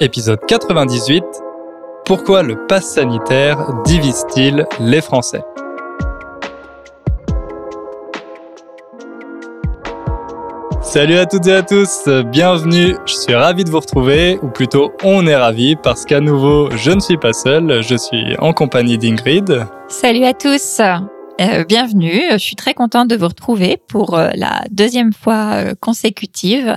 Épisode 98. Pourquoi le pass sanitaire divise-t-il les Français? Salut à toutes et à tous, bienvenue, je suis ravi de vous retrouver, ou plutôt on est ravi parce qu'à nouveau je ne suis pas seul, je suis en compagnie d'Ingrid. Salut à tous, euh, bienvenue, je suis très contente de vous retrouver pour euh, la deuxième fois euh, consécutive.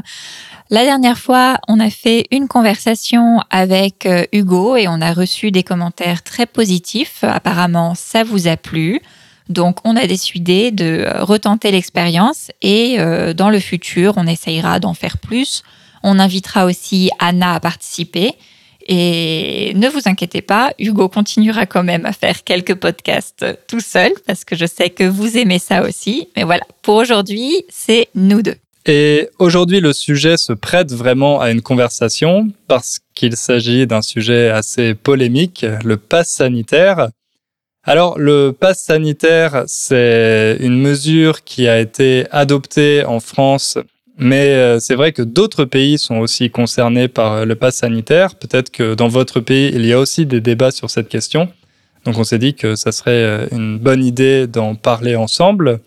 La dernière fois, on a fait une conversation avec Hugo et on a reçu des commentaires très positifs. Apparemment, ça vous a plu. Donc, on a décidé de retenter l'expérience et dans le futur, on essayera d'en faire plus. On invitera aussi Anna à participer. Et ne vous inquiétez pas, Hugo continuera quand même à faire quelques podcasts tout seul parce que je sais que vous aimez ça aussi. Mais voilà, pour aujourd'hui, c'est nous deux. Et aujourd'hui, le sujet se prête vraiment à une conversation parce qu'il s'agit d'un sujet assez polémique, le pass sanitaire. Alors, le pass sanitaire, c'est une mesure qui a été adoptée en France mais euh, c'est vrai que d'autres pays sont aussi concernés par le pass sanitaire. Peut-être que dans votre pays, il y a aussi des débats sur cette question. Donc on s'est dit que ça serait euh, une bonne idée d'en parler ensemble.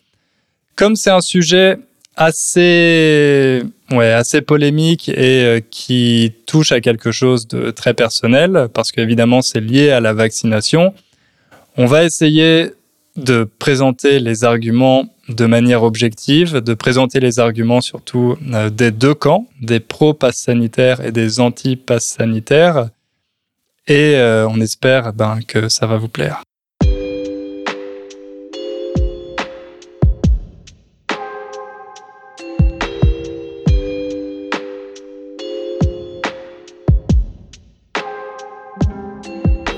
Comme c'est un sujet assez, ouais, assez polémique et qui touche à quelque chose de très personnel, parce qu'évidemment c'est lié à la vaccination, on va essayer de présenter les arguments de manière objective, de présenter les arguments surtout euh, des deux camps, des pro-pass sanitaires et des anti-pass sanitaires. Et euh, on espère ben, que ça va vous plaire.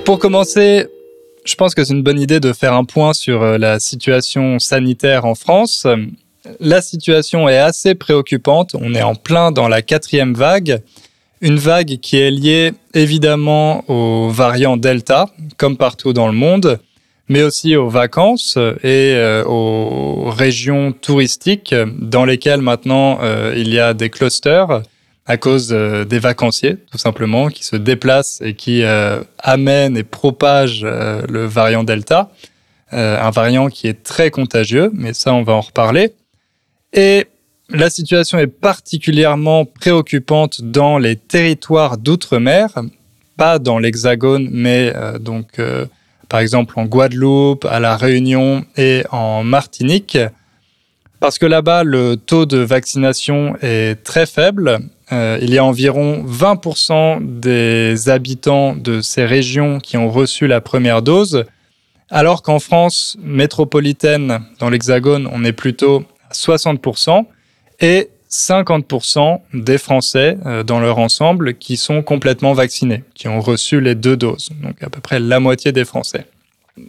Pour commencer, je pense que c'est une bonne idée de faire un point sur euh, la situation sanitaire en France. La situation est assez préoccupante. On est en plein dans la quatrième vague. Une vague qui est liée évidemment aux variants Delta, comme partout dans le monde, mais aussi aux vacances et euh, aux régions touristiques dans lesquelles maintenant euh, il y a des clusters à cause euh, des vacanciers, tout simplement, qui se déplacent et qui euh, amènent et propagent euh, le variant Delta, un variant qui est très contagieux, mais ça, on va en reparler. Et la situation est particulièrement préoccupante dans les territoires d'outre-mer, pas dans l'Hexagone, mais donc par exemple en Guadeloupe, à la Réunion et en Martinique, parce que là-bas le taux de vaccination est très faible euh, il y a environ 20% des habitants de ces régions qui ont reçu la première dose, alors qu'en France métropolitaine, dans l'Hexagone, on est plutôt à 60%, et 50% des Français euh, dans leur ensemble qui sont complètement vaccinés, qui ont reçu les deux doses, donc à peu près la moitié des Français.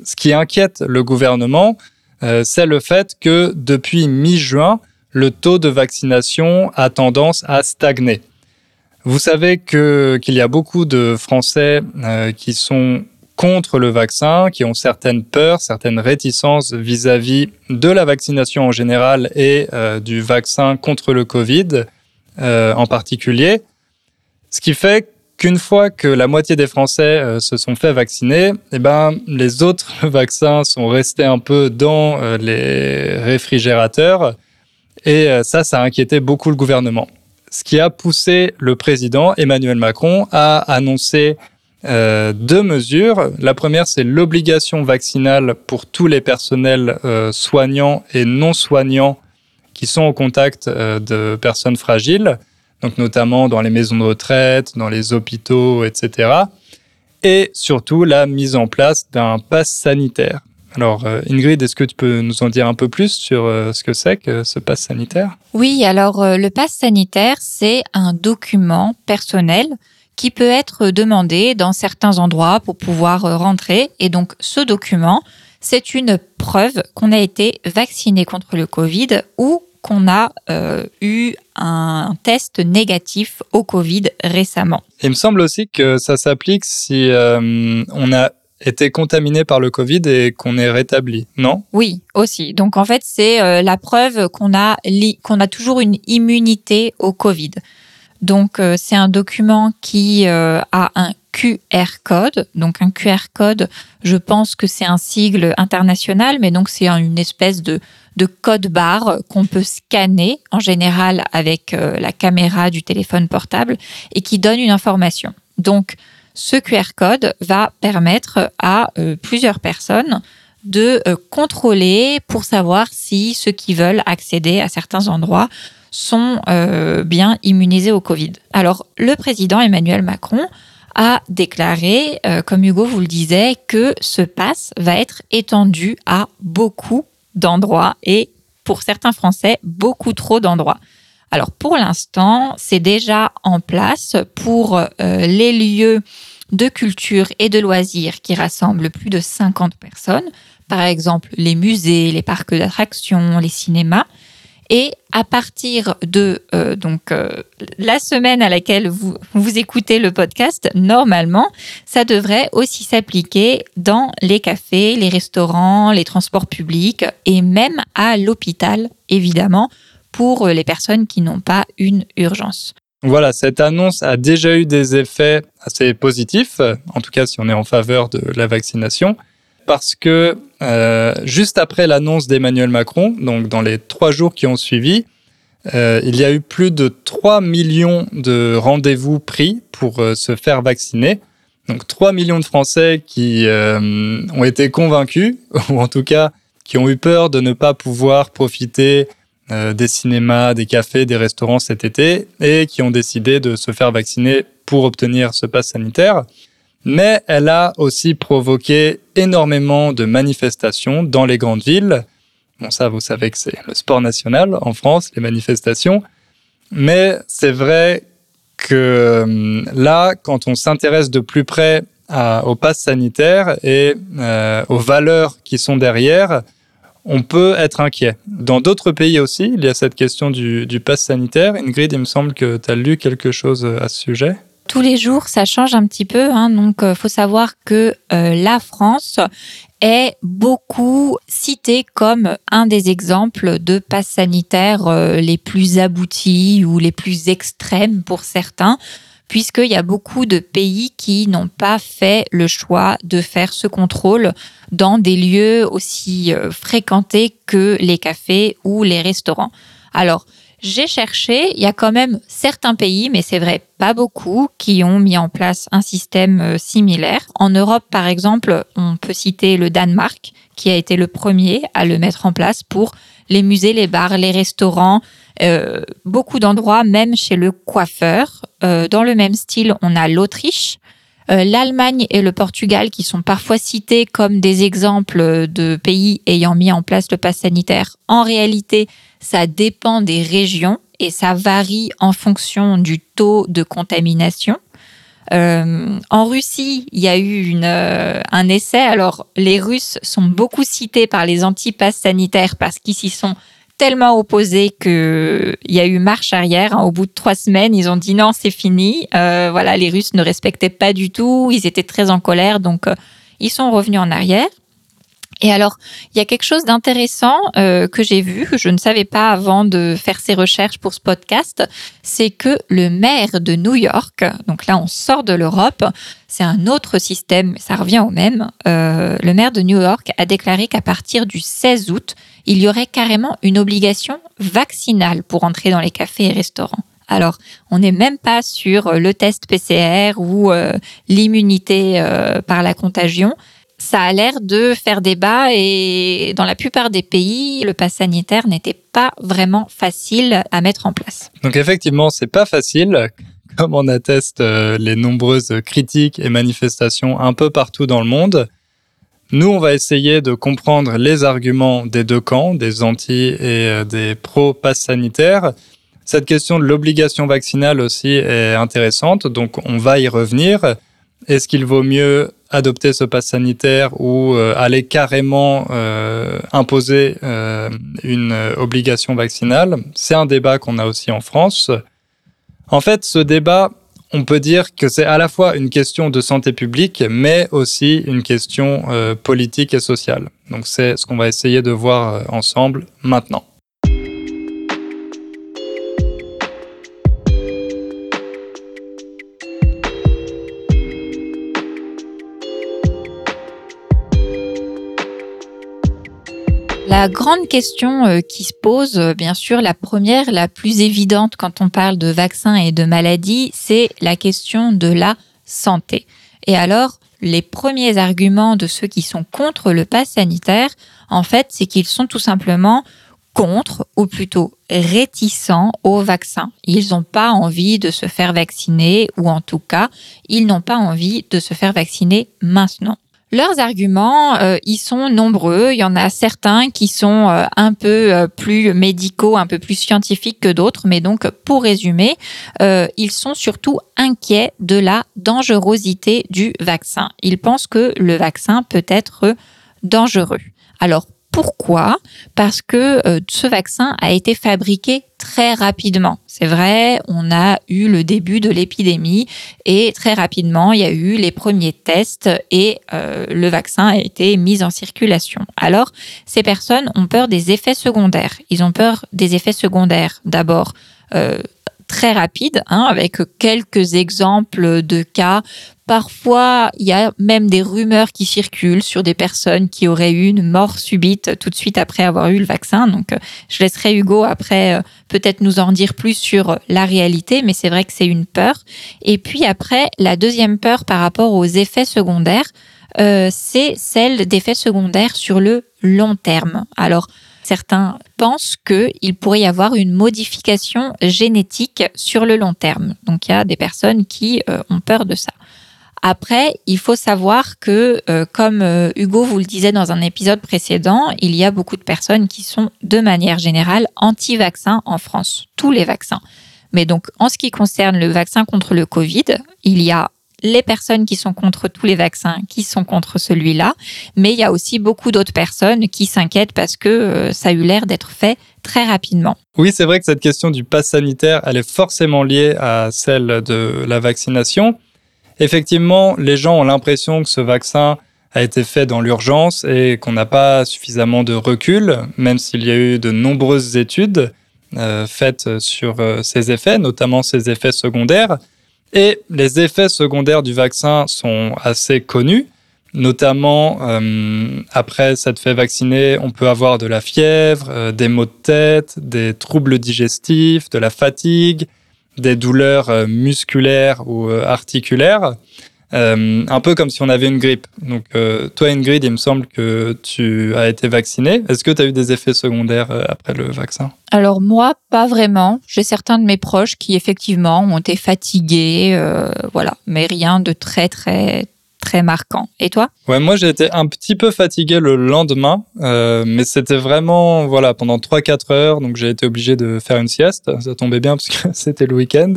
Ce qui inquiète le gouvernement, euh, c'est le fait que depuis mi-juin, le taux de vaccination a tendance à stagner. Vous savez que qu'il y a beaucoup de Français euh, qui sont contre le vaccin, qui ont certaines peurs, certaines réticences vis-à-vis de la vaccination en général et euh, du vaccin contre le Covid euh, en particulier. Ce qui fait qu'une fois que la moitié des Français se sont fait vacciner, eh ben, les autres vaccins sont restés un peu dans les réfrigérateurs et euh, ça, ça a inquiété beaucoup le gouvernement. Ce qui a poussé le président Emmanuel Macron à annoncer euh, deux mesures. La première, c'est l'obligation vaccinale pour tous les personnels euh, soignants et non soignants qui sont au contact de personnes fragiles, donc notamment dans les maisons de retraite, dans les hôpitaux, etc. Et surtout la mise en place d'un pass sanitaire. Alors, euh, Ingrid, est-ce que tu peux nous en dire un peu plus sur euh, ce que c'est que ce pass sanitaire? Oui, alors euh, le pass sanitaire, c'est un document personnel qui peut être demandé dans certains endroits pour pouvoir rentrer. Et donc, ce document, c'est une preuve qu'on a été vacciné contre le Covid ou qu'on a eu un test négatif au Covid récemment. Il me semble aussi que ça s'applique si on a été contaminé par le Covid et qu'on est rétabli, non? Oui, aussi. Donc en fait, c'est euh, la preuve qu'on a, qu'on a toujours une immunité au Covid. Donc c'est un document qui a un QR code. Donc un QR code, je pense que c'est un sigle international, mais donc c'est une espèce de, de code barre qu'on peut scanner en général avec la caméra du téléphone portable et qui donne une information. Donc ce QR code va permettre à plusieurs personnes de euh, contrôler pour savoir si ceux qui veulent accéder à certains endroits sont euh, bien immunisés au Covid. Alors, le président Emmanuel Macron a déclaré, euh, comme Hugo vous le disait, que ce pass va être étendu à beaucoup d'endroits et pour certains Français, beaucoup trop d'endroits. Alors pour l'instant, c'est déjà en place pour les lieux de culture et de loisirs qui rassemblent plus de 50 personnes, par exemple les musées, les parcs d'attractions, les cinémas. Et à partir de euh, donc euh, la semaine à laquelle vous, vous écoutez le podcast, normalement, ça devrait aussi s'appliquer dans les cafés, les restaurants, les transports publics et même à l'hôpital, évidemment, pour les personnes qui n'ont pas une urgence. Voilà, cette annonce a déjà eu des effets assez positifs, en tout cas si on est en faveur de la vaccination, parce que euh, juste après l'annonce d'Emmanuel Macron, donc dans les trois jours qui ont suivi, euh, il y a eu plus de 3 millions de rendez-vous pris pour euh, se faire vacciner. Donc 3 millions de Français qui ont été convaincus, ou en tout cas qui ont eu peur de ne pas pouvoir profiter des cinémas, des cafés, des restaurants cet été et qui ont décidé de se faire vacciner pour obtenir ce pass sanitaire. Mais elle a aussi provoqué énormément de manifestations dans les grandes villes. Bon, ça, vous savez que c'est le sport national en France, les manifestations. Mais c'est vrai que euh, là, quand on s'intéresse de plus près au pass sanitaire et euh, aux valeurs qui sont derrière, on peut être inquiet. Dans d'autres pays aussi, il y a cette question du, du pass sanitaire. Ingrid, il me semble que tu as lu quelque chose à ce sujet. Tous les jours, ça change un petit peu. Hein. donc, euh, faut savoir que euh, la France est beaucoup citée comme un des exemples de pass sanitaires euh, les plus aboutis ou les plus extrêmes pour certains puisqu'il y a beaucoup de pays qui n'ont pas fait le choix de faire ce contrôle dans des lieux aussi fréquentés que les cafés ou les restaurants. Alors, j'ai cherché, il y a quand même certains pays, mais c'est vrai, pas beaucoup, qui ont mis en place un système euh, similaire. En Europe, par exemple, on peut citer le Danemark, qui a été le premier à le mettre en place pour les musées, les bars, les restaurants, euh, beaucoup d'endroits, même chez le coiffeur. Euh, dans le même style, on a l'Autriche, euh, l'Allemagne et le Portugal qui sont parfois cités comme des exemples de pays ayant mis en place le pass sanitaire. En réalité, ça dépend des régions et ça varie en fonction du taux de contamination. Euh, en Russie, il y a eu une, euh, un essai. Alors, les Russes sont beaucoup cités par les anti-passes sanitaires parce qu'ils s'y sont tellement opposés qu'il y a eu marche arrière. Au bout de trois semaines, ils ont dit non, c'est fini. Euh, voilà, les Russes ne respectaient pas du tout. Ils étaient très en colère, donc ils sont revenus en arrière. Et alors, il y a quelque chose d'intéressant euh, que j'ai vu, que je ne savais pas avant de faire ces recherches pour ce podcast, c'est que le maire de New York, donc là on sort de l'Europe, c'est un autre système, ça revient au même, euh, le maire de New York a déclaré qu'à partir du 16 août, il y aurait carrément une obligation vaccinale pour entrer dans les cafés et restaurants. Alors, on n'est même pas sur le test PCR ou euh, l'immunité par la contagion ça a l'air de faire débat et dans la plupart des pays, le pass sanitaire n'était pas vraiment facile à mettre en place. Donc effectivement, c'est pas facile, comme on atteste euh, les nombreuses critiques et manifestations un peu partout dans le monde. Nous, on va essayer de comprendre les arguments des deux camps, des anti et euh, des pro-pass sanitaire. Cette question de l'obligation vaccinale aussi est intéressante, donc on va y revenir. Est-ce qu'il vaut mieux adopter ce pass sanitaire ou euh, aller carrément euh, imposer euh, une obligation vaccinale? C'est un débat qu'on a aussi en France. En fait, ce débat, on peut dire que c'est à la fois une question de santé publique, mais aussi une question politique et sociale. Donc c'est ce qu'on va essayer de voir ensemble maintenant. La grande question euh, qui se pose, euh, bien sûr, la première, la plus évidente quand on parle de vaccins et de maladies, c'est la question de la santé. Et alors, les premiers arguments de ceux qui sont contre le pass sanitaire, en fait, c'est qu'ils sont tout simplement contre, ou plutôt réticents au vaccin. Ils n'ont pas envie de se faire vacciner, ou en tout cas, ils n'ont pas envie de se faire vacciner maintenant. Leurs arguments, euh, ils sont nombreux. Il y en a certains qui sont euh, un peu euh, plus médicaux, un peu plus scientifiques que d'autres. Mais donc, pour résumer, ils sont surtout inquiets de la dangerosité du vaccin. Ils pensent que le vaccin peut être dangereux. Alors, pourquoi? Parce que euh, ce vaccin a été fabriqué très rapidement. C'est vrai, on a eu le début de l'épidémie et très rapidement, il y a eu les premiers tests et euh, le vaccin a été mis en circulation. Alors, ces personnes ont peur des effets secondaires. Ils ont peur des effets secondaires d'abord. Euh, très rapides, hein, avec quelques exemples de cas Parfois, il y a même des rumeurs qui circulent sur des personnes qui auraient eu une mort subite tout de suite après avoir eu le vaccin. Donc, euh, je laisserai Hugo après euh, peut-être nous en dire plus sur la réalité, mais c'est vrai que c'est une peur. Et puis après, la deuxième peur par rapport aux effets secondaires, euh, c'est celle d'effets secondaires sur le long terme. Alors, certains pensent qu'il pourrait y avoir une modification génétique sur le long terme. Donc, il y a des personnes qui ont peur de ça. Après, il faut savoir que, euh, comme euh, Hugo vous le disait dans un épisode précédent, il y a beaucoup de personnes qui sont de manière générale anti-vaccins en France, tous les vaccins. Mais donc, en ce qui concerne le vaccin contre le Covid, il y a les personnes qui sont contre tous les vaccins, qui sont contre celui-là, mais il y a aussi beaucoup d'autres personnes qui s'inquiètent parce que euh, ça a eu l'air d'être fait très rapidement. Oui, c'est vrai que cette question du pass sanitaire, elle est forcément liée à celle de la vaccination. Effectivement, les gens ont l'impression que ce vaccin a été fait dans l'urgence et qu'on n'a pas suffisamment de recul, même s'il y a eu de nombreuses études euh, faites sur euh, ces effets, notamment ces effets secondaires. Et les effets secondaires du vaccin sont assez connus, notamment euh, après s'être fait vacciner, on peut avoir de la fièvre, des maux de tête, des troubles digestifs, de la fatigue, des douleurs euh, musculaires ou euh, articulaires, euh, un peu comme si on avait une grippe. Donc, toi, Ingrid, il me semble que tu as été vaccinée. Est-ce que tu as eu des effets secondaires après le vaccin? Alors, moi, pas vraiment. J'ai certains de mes proches qui, effectivement, ont été fatigués, voilà, mais rien de très, très, très marquant. Et toi? Ouais, moi j'ai été un petit peu fatigué le lendemain, euh, mais c'était vraiment voilà pendant 3-4 heures, donc j'ai été obligé de faire une sieste. Ça tombait bien parce que c'était le week-end.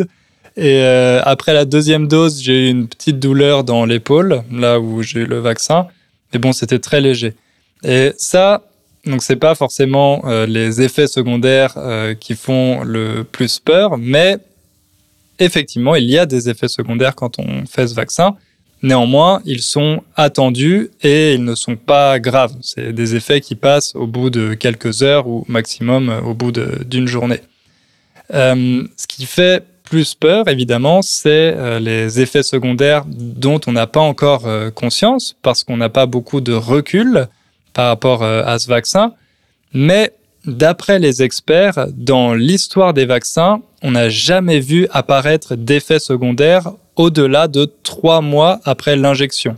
Et euh, après la deuxième dose, j'ai eu une petite douleur dans l'épaule, là où j'ai eu le vaccin. Mais bon, c'était très léger. Et ça, donc c'est pas forcément euh, les effets secondaires qui font le plus peur, mais effectivement, il y a des effets secondaires quand on fait ce vaccin. Néanmoins, ils sont attendus et ils ne sont pas graves. C'est des effets qui passent au bout de quelques heures ou maximum euh, au bout d'une journée. Euh, ce qui fait plus peur, évidemment, c'est euh, les effets secondaires dont on n'a pas encore conscience parce qu'on n'a pas beaucoup de recul par rapport à ce vaccin. Mais d'après les experts, dans l'histoire des vaccins, on n'a jamais vu apparaître d'effets secondaires au-delà de trois mois après l'injection.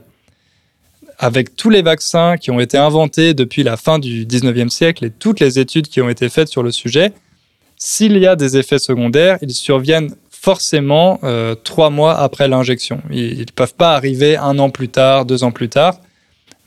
Avec tous les vaccins qui ont été inventés depuis la fin du 19e siècle et toutes les études qui ont été faites sur le sujet, s'il y a des effets secondaires, ils surviennent forcément euh, trois mois après l'injection. Ils ne peuvent pas arriver un an plus tard, deux ans plus tard.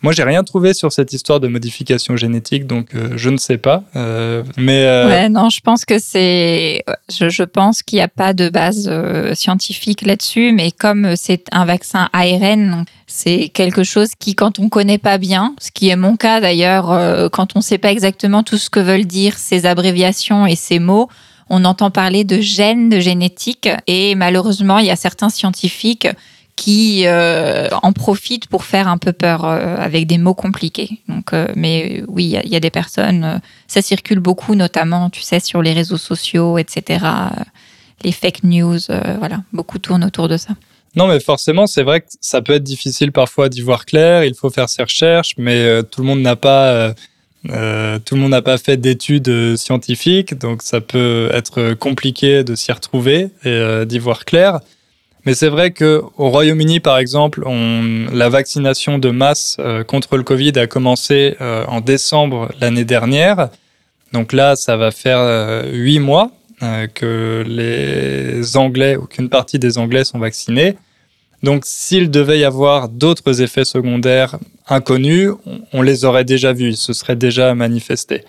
Moi, j'ai rien trouvé sur cette histoire de modification génétique, donc euh, je ne sais pas. Euh, mais euh, non, je pense que c'est, je, pense qu'il n'y a pas de base scientifique là-dessus, mais comme c'est un vaccin ARN, c'est quelque chose qui, quand on connaît pas bien, ce qui est mon cas d'ailleurs, quand on ne sait pas exactement tout ce que veulent dire ces abréviations et ces mots. On entend parler de gènes, de génétique, et malheureusement, il y a certains scientifiques qui euh, en profitent pour faire un peu peur euh, avec des mots compliqués. Donc, euh, mais oui, il y, a des personnes, ça circule beaucoup, notamment, tu sais, sur les réseaux sociaux, etc. les fake news, voilà, beaucoup tournent autour de ça. Non, mais forcément, c'est vrai que ça peut être difficile parfois d'y voir clair. Il faut faire ses recherches, mais tout le monde n'a pas tout le monde n'a pas fait d'études scientifiques, donc ça peut être compliqué de s'y retrouver et d'y voir clair. Mais c'est vrai que au Royaume-Uni, par exemple, on, la vaccination de masse contre le Covid a commencé en décembre l'année dernière. Donc là, ça va faire huit mois que les Anglais, ou qu'une partie des Anglais sont vaccinés. Donc s'il devait y avoir d'autres effets secondaires inconnus, on les aurait déjà vus, ils se seraient déjà manifestés.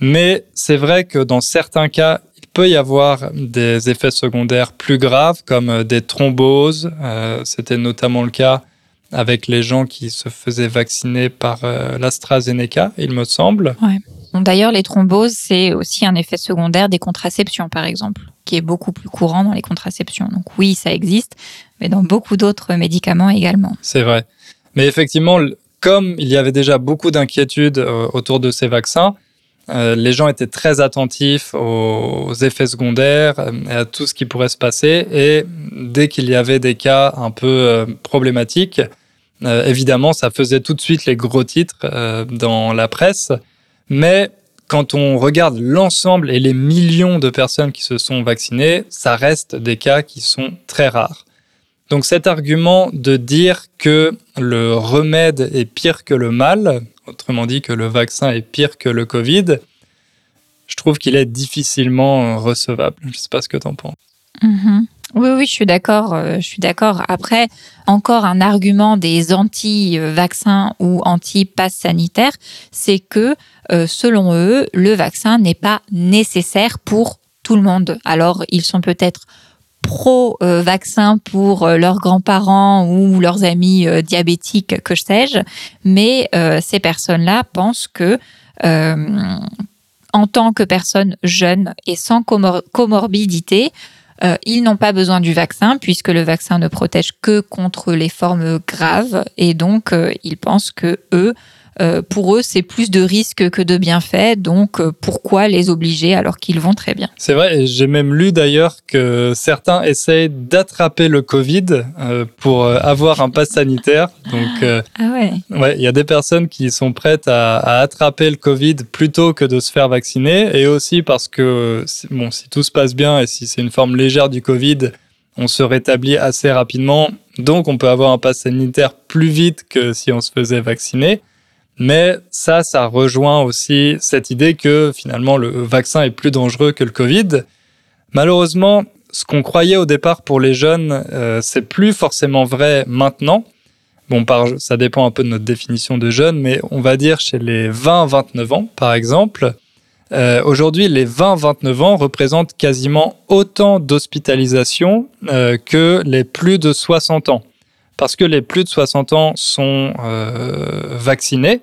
Mais c'est vrai que dans certains cas, peut y avoir des effets secondaires plus graves comme des thromboses. Euh, c'était notamment le cas avec les gens qui se faisaient vacciner par euh, l'AstraZeneca, il me semble. Ouais. D'ailleurs, les thromboses, c'est aussi un effet secondaire des contraceptions, par exemple, qui est beaucoup plus courant dans les contraceptions. Donc oui, ça existe, mais dans beaucoup d'autres médicaments également. C'est vrai. Mais effectivement, comme il y avait déjà beaucoup d'inquiétudes euh, autour de ces vaccins, euh, les gens étaient très attentifs aux effets secondaires euh, et à tout ce qui pourrait se passer. Et dès qu'il y avait des cas un peu problématiques, évidemment, ça faisait tout de suite les gros titres dans la presse. Mais quand on regarde l'ensemble et les millions de personnes qui se sont vaccinées, ça reste des cas qui sont très rares. Donc cet argument de dire que le remède est pire que le mal, autrement dit que le vaccin est pire que le Covid, je trouve qu'il est difficilement recevable. Je ne sais pas ce que tu en penses. Mm-hmm. Oui, oui, je suis d'accord. Euh, je suis d'accord. Après, encore un argument des anti-vaccins ou anti-pass sanitaire, c'est que, euh, selon eux, le vaccin n'est pas nécessaire pour tout le monde. Alors, ils sont peut-être pro-vaccin pour euh, leurs grands-parents ou leurs amis diabétiques, que sais-je, mais ces personnes-là pensent que en tant que personne jeune et sans comorbidité, euh, ils n'ont pas besoin du vaccin puisque le vaccin ne protège que contre les formes graves. Et donc euh, ils pensent que eux euh, pour eux, c'est plus de risques que de bienfaits. Donc, pourquoi les obliger alors qu'ils vont très bien C'est vrai, j'ai même lu d'ailleurs que certains essayent d'attraper le Covid pour avoir un pass sanitaire. Donc, ah ouais. Ouais, il y a des personnes qui sont prêtes à, à, attraper le Covid plutôt que de se faire vacciner, et aussi parce que bon, si tout se passe bien et si c'est une forme légère du Covid, on se rétablit assez rapidement. Donc, on peut avoir un pass sanitaire plus vite que si on se faisait vacciner. Mais ça, ça rejoint aussi cette idée que finalement le vaccin est plus dangereux que le Covid. Malheureusement, ce qu'on croyait au départ pour les jeunes, euh, c'est plus forcément vrai maintenant. Bon, ça dépend un peu de notre définition de jeune, mais on va dire chez les 20-29 ans, par exemple. Euh, aujourd'hui, les 20-29 ans représentent quasiment autant d'hospitalisations euh, que les plus de 60 ans parce que les plus de 60 ans sont euh, vaccinés.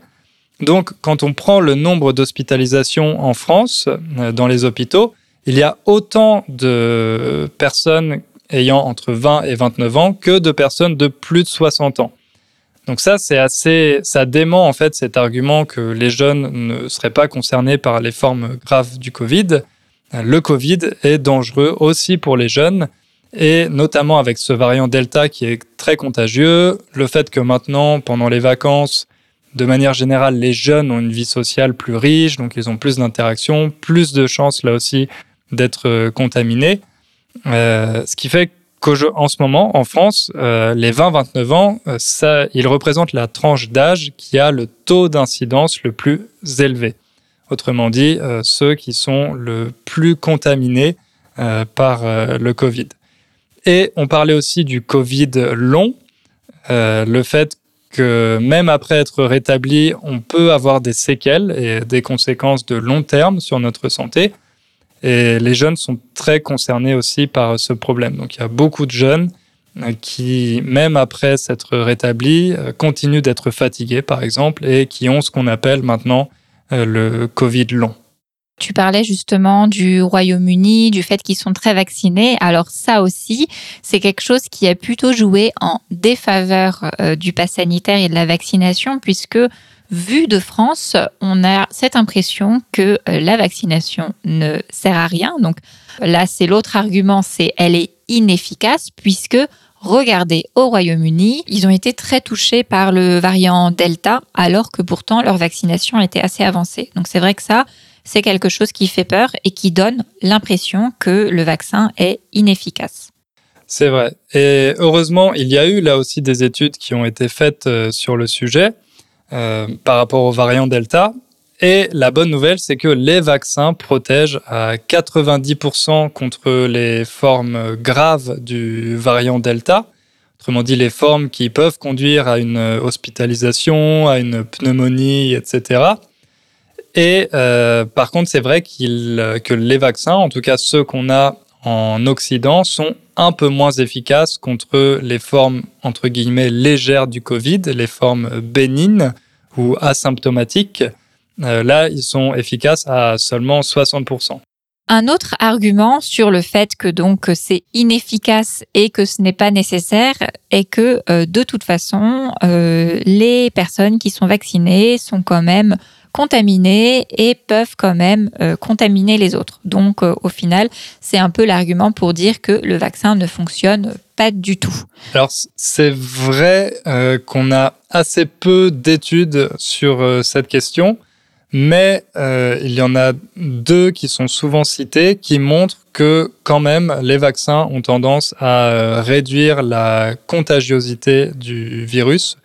Donc, quand on prend le nombre d'hospitalisations en France, euh, dans les hôpitaux, il y a autant de personnes ayant entre 20 et 29 ans que de personnes de plus de 60 ans. Donc ça, c'est assez, ça dément en fait cet argument que les jeunes ne seraient pas concernés par les formes graves du Covid. Le Covid est dangereux aussi pour les jeunes et notamment avec ce variant Delta qui est très contagieux, le fait que maintenant, pendant les vacances, de manière générale, les jeunes ont une vie sociale plus riche, donc ils ont plus d'interactions, plus de chances là aussi d'être euh, contaminés. Euh, ce qui fait qu'en ce moment, en France, euh, les 20-29 ans, ils représentent la tranche d'âge qui a le taux d'incidence le plus élevé. Autrement dit, ceux qui sont le plus contaminés par le Covid. Et on parlait aussi du Covid long, euh, le fait que même après être rétabli, on peut avoir des séquelles et des conséquences de long terme sur notre santé. Et les jeunes sont très concernés aussi par ce problème. Donc il y a beaucoup de jeunes euh, qui, même après s'être rétablis, euh, continuent d'être fatigués, par exemple, et qui ont ce qu'on appelle maintenant le Covid long. Tu parlais justement du Royaume-Uni, du fait qu'ils sont très vaccinés. Alors ça aussi, c'est quelque chose qui a plutôt joué en défaveur euh, du pass sanitaire et de la vaccination, puisque vu de France, on a cette impression que euh, la vaccination ne sert à rien. Donc là, c'est l'autre argument, c'est elle est inefficace, puisque regardez au Royaume-Uni, ils ont été très touchés par le variant Delta, alors que pourtant leur vaccination était assez avancée. Donc c'est vrai que ça, c'est quelque chose qui fait peur et qui donne l'impression que le vaccin est inefficace. C'est vrai. Et heureusement, il y a eu là aussi des études qui ont été faites euh, sur le sujet euh, par rapport au variant Delta. Et la bonne nouvelle, c'est que les vaccins protègent à 90% contre les formes graves du variant Delta. Autrement dit, les formes qui peuvent conduire à une hospitalisation, à une pneumonie, etc. Et euh, par contre, c'est vrai que les vaccins, en tout cas ceux qu'on a en Occident, sont un peu moins efficaces contre les formes, entre guillemets, légères du Covid, les formes bénignes ou asymptomatiques. Euh, là, ils sont efficaces à seulement 60%. Un autre argument sur le fait que donc c'est inefficace et que ce n'est pas nécessaire est que euh, de toute façon, euh, les personnes qui sont vaccinées sont quand même contaminées et peuvent quand même contaminer les autres. Donc au final, c'est un peu l'argument pour dire que le vaccin ne fonctionne pas du tout. Alors c'est vrai qu'on a assez peu d'études sur cette question mais euh, il y en a deux qui sont souvent cités qui montrent que quand même les vaccins ont tendance à euh, réduire la contagiosité du virus.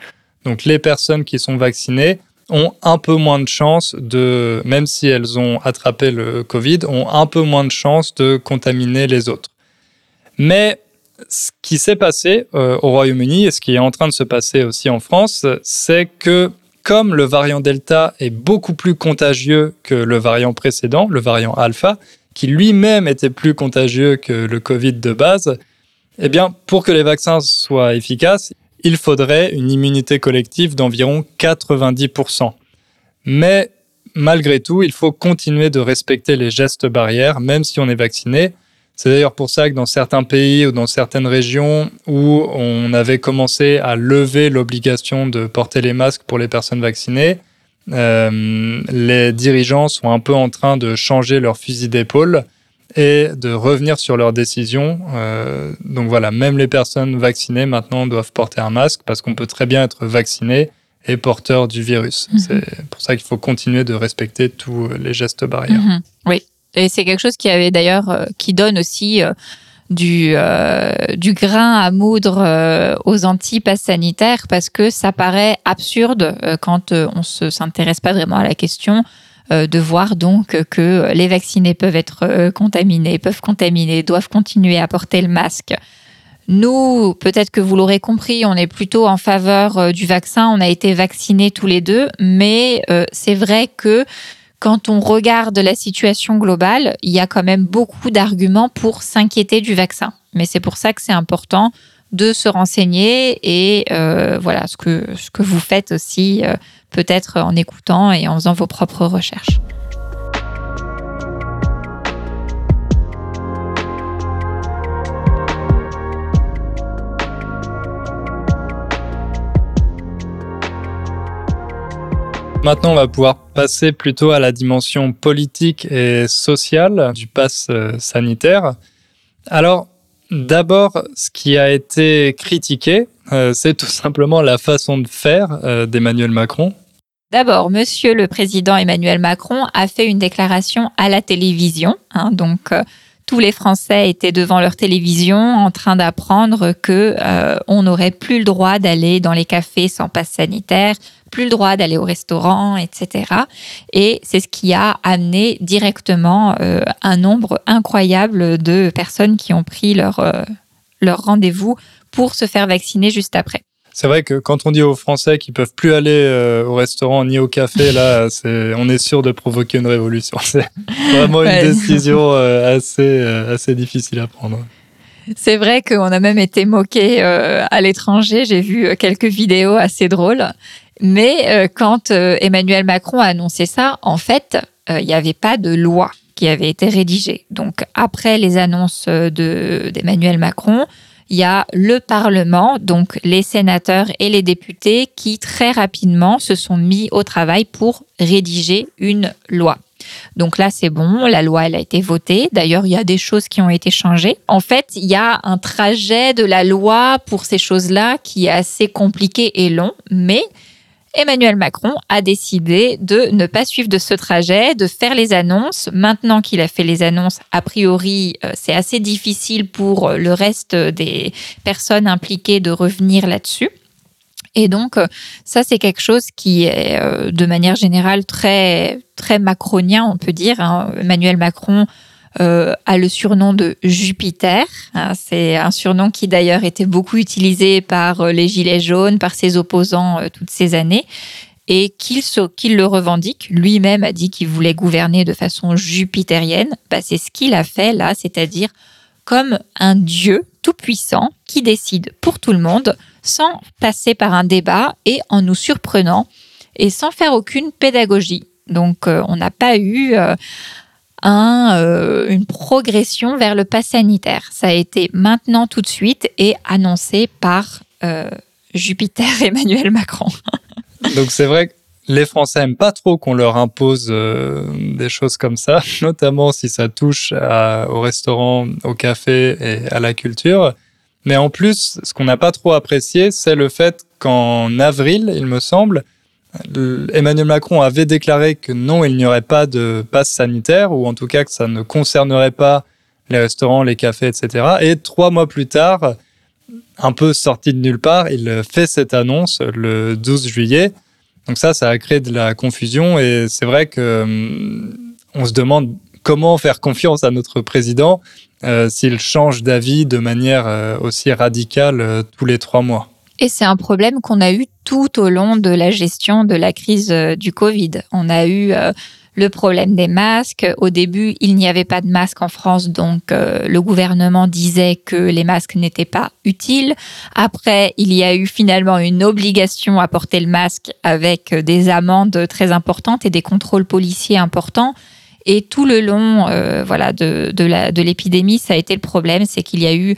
Donc les personnes qui sont vaccinées ont un peu moins de chances de, même si elles ont attrapé le Covid, ont un peu moins de chances de contaminer les autres. Mais ce qui s'est passé euh, au Royaume-Uni et ce qui est en train de se passer aussi en France, c'est que comme le variant Delta est beaucoup plus contagieux que le variant précédent, le variant Alpha, qui lui-même était plus contagieux que le Covid de base, eh bien, pour que les vaccins soient efficaces, il faudrait une immunité collective d'environ 90%. Mais malgré tout, il faut continuer de respecter les gestes barrières, même si on est vacciné, c'est d'ailleurs pour ça que dans certains pays ou dans certaines régions où on avait commencé à lever l'obligation de porter les masques pour les personnes vaccinées, euh, les dirigeants sont un peu en train de changer leur fusil d'épaule et de revenir sur leurs décisions. Euh, donc voilà, même les personnes vaccinées maintenant doivent porter un masque parce qu'on peut très bien être vacciné et porteur du virus. Mhm. C'est pour ça qu'il faut continuer de respecter tous les gestes barrières. Mhm. Oui, et c'est quelque chose qui avait d'ailleurs, euh, qui donne aussi euh, du, euh, du grain à moudre aux anti-passes sanitaires parce que ça paraît absurde quand on ne s'intéresse pas vraiment à la question de voir donc que les vaccinés peuvent être contaminés, peuvent contaminer, doivent continuer à porter le masque. Nous, peut-être que vous l'aurez compris, on est plutôt en faveur du vaccin. On a été vaccinés tous les deux, mais c'est vrai que quand on regarde la situation globale, il y a quand même beaucoup d'arguments pour s'inquiéter du vaccin. Mais c'est pour ça que c'est important de se renseigner et euh, voilà ce que, ce que vous faites aussi euh, peut-être en écoutant et en faisant vos propres recherches. Maintenant, on va pouvoir passer plutôt à la dimension politique et sociale du pass euh, sanitaire. Alors, d'abord, ce qui a été critiqué, euh, c'est tout simplement la façon de faire euh, d'Emmanuel Macron. D'abord, Monsieur le Président Emmanuel Macron a fait une déclaration à la télévision, hein, donc tous les Français étaient devant leur télévision en train d'apprendre que on n'aurait plus le droit d'aller dans les cafés sans passe sanitaire, plus le droit d'aller au restaurant, etc. Et c'est ce qui a amené directement euh, un nombre incroyable de personnes qui ont pris leur, euh, leur rendez-vous pour se faire vacciner juste après. C'est vrai que quand on dit aux Français qu'ils peuvent plus aller euh, au restaurant ni au café, là, on est sûr de provoquer une révolution. C'est vraiment une décision assez, assez difficile à prendre. C'est vrai qu'on a même été moqué à l'étranger. J'ai vu quelques vidéos assez drôles. Mais euh, quand euh, Emmanuel Macron a annoncé ça, en fait, euh, il n'y avait pas de loi qui avait été rédigée. Donc après les annonces d'Emmanuel Macron, il y a le Parlement, donc les sénateurs et les députés qui très rapidement se sont mis au travail pour rédiger une loi. Donc là, c'est bon, la loi, elle a été votée. D'ailleurs, il y a des choses qui ont été changées. En fait, il y a un trajet de la loi pour ces choses-là qui est assez compliqué et long, mais Emmanuel Macron a décidé de ne pas suivre de ce trajet, de faire les annonces. Maintenant qu'il a fait les annonces, a priori, euh, c'est assez difficile pour le reste des personnes impliquées de revenir là-dessus. Et donc, euh, ça, c'est quelque chose qui est, euh, de manière générale, très, très macronien, on peut dire. Hein. Emmanuel Macron euh, a le surnom de Jupiter. Hein. c'est un surnom qui, d'ailleurs, était beaucoup utilisé par les Gilets jaunes, par ses opposants toutes ces années. Et qu'il le revendique, lui-même a dit qu'il voulait gouverner de façon jupitérienne. Bah, c'est ce qu'il a fait là, c'est-à-dire comme un dieu tout-puissant qui décide pour tout le monde sans passer par un débat et en nous surprenant et sans faire aucune pédagogie. Donc euh, on n'a pas eu euh, un, euh, une progression vers le pass sanitaire. Ça a été maintenant tout de suite et annoncé par Jupiter Emmanuel Macron. Donc c'est vrai que les Français aiment pas trop qu'on leur impose des choses comme ça, notamment si ça touche au restaurant, au café et à la culture. Mais en plus, ce qu'on n'a pas trop apprécié, c'est le fait qu'en avril, il me semble, Emmanuel Macron avait déclaré que non, il n'y aurait pas de passe sanitaire, ou en tout cas que ça ne concernerait pas les restaurants, les cafés, etc. Et trois mois plus tard, un peu sorti de nulle part, il fait cette annonce le 12 juillet. Donc ça, ça a créé de la confusion et c'est vrai que hum, on se demande comment faire confiance à notre président euh, s'il change d'avis de manière euh, aussi radicale euh, tous les trois mois. Et c'est un problème qu'on a eu tout au long de la gestion de la crise du Covid. On a eu le problème des masques. Au début, il n'y avait pas de masques en France, donc le gouvernement disait que les masques n'étaient pas utiles. Après, il y a eu finalement une obligation à porter le masque avec des amendes très importantes et des contrôles policiers importants. Et tout le long euh, voilà, de l'épidémie, ça a été le problème, c'est qu'il y a eu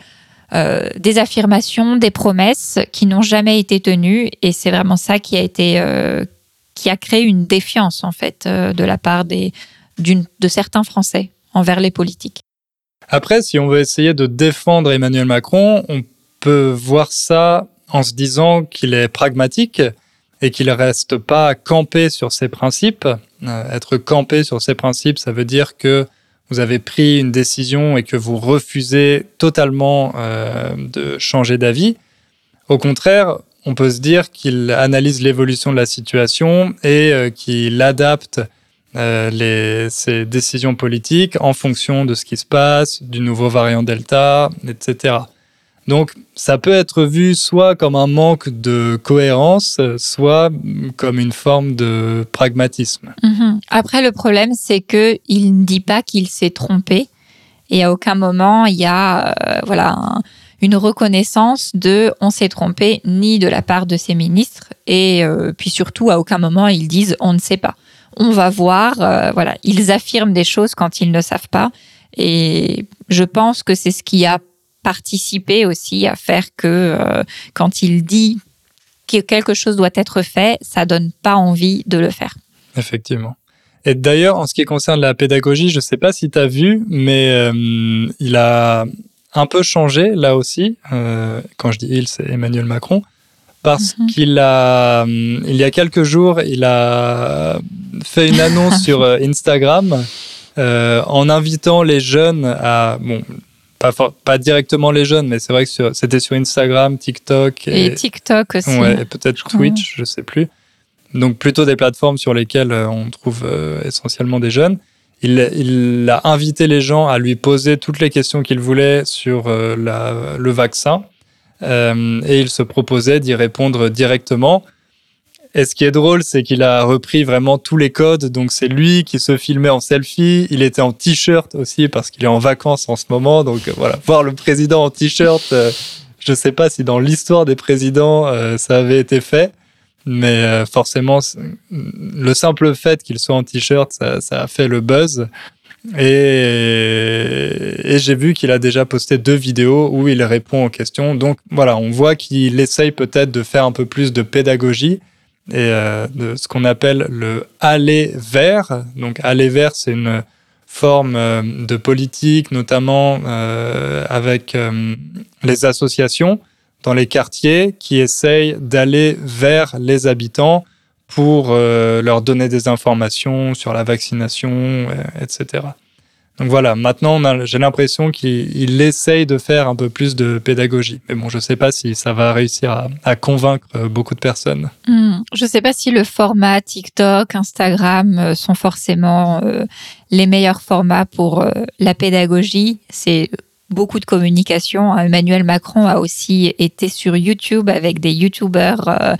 euh, des affirmations, des promesses qui n'ont jamais été tenues. Et c'est vraiment ça qui a été, euh, qui a créé une défiance en fait de la part des, de certains Français envers les politiques. Après, si on veut essayer de défendre Emmanuel Macron, on peut voir ça en se disant qu'il est pragmatique et qu'il ne reste pas campé sur ses principes. Euh, être campé sur ses principes, ça veut dire que vous avez pris une décision et que vous refusez totalement euh, de changer d'avis. Au contraire, on peut se dire qu'il analyse l'évolution de la situation et euh, qu'il adapte les, ses décisions politiques en fonction de ce qui se passe, du nouveau variant Delta, etc. Donc, ça peut être vu soit comme un manque de cohérence, soit comme une forme de pragmatisme. Mhm. Après, le problème, c'est que il ne dit pas qu'il s'est trompé, et à aucun moment il y a, euh, voilà, une reconnaissance de on s'est trompé, ni de la part de ses ministres, et euh, puis surtout à aucun moment ils disent on ne sait pas. On va voir, euh, voilà, ils affirment des choses quand ils ne savent pas, et je pense que c'est ce qui a participer aussi à faire que euh, quand il dit que quelque chose doit être fait, ça donne pas envie de le faire. Effectivement. Et d'ailleurs, en ce qui concerne la pédagogie, je ne sais pas si tu as vu, mais euh, il a un peu changé là aussi. Euh, quand je dis il, c'est Emmanuel Macron. Parce mhm. qu'il a, il y a quelques jours, il a fait une annonce sur Instagram en invitant les jeunes à, bon, pas, directement les jeunes, mais c'est vrai que c'était sur Instagram, TikTok. Et, TikTok aussi. Ouais, et peut-être Twitch, je sais plus. Donc plutôt des plateformes sur lesquelles euh, on trouve euh, essentiellement des jeunes. Il, il, a invité les gens à lui poser toutes les questions qu'ils voulaient sur euh, la, le vaccin. et il se proposait d'y répondre directement. Et ce qui est drôle, c'est qu'il a repris vraiment tous les codes. Donc c'est lui qui se filmait en selfie. Il était en t-shirt aussi parce qu'il est en vacances en ce moment. Donc euh, voilà, voir le président en t-shirt, euh, je ne sais pas si dans l'histoire des présidents euh, ça avait été fait. Mais forcément, le simple fait qu'il soit en t-shirt, ça, ça, a fait le buzz. Et, et j'ai vu qu'il a déjà posté deux vidéos où il répond aux questions. Donc voilà, on voit qu'il essaye peut-être de faire un peu plus de pédagogie et de ce qu'on appelle le aller vers. Donc aller vers, c'est une forme de politique, notamment avec les associations dans les quartiers qui essayent d'aller vers les habitants pour euh, leur donner des informations sur la vaccination, euh, etc. Donc voilà, maintenant j'ai l'impression qu'il essaye de faire un peu plus de pédagogie. Mais bon, je ne sais pas si ça va réussir à, convaincre euh, beaucoup de personnes. Hmm, je ne sais pas si le format TikTok, Instagram sont forcément les meilleurs formats pour la pédagogie. C'est beaucoup de communication. Emmanuel Macron a aussi été sur YouTube avec des YouTubeurs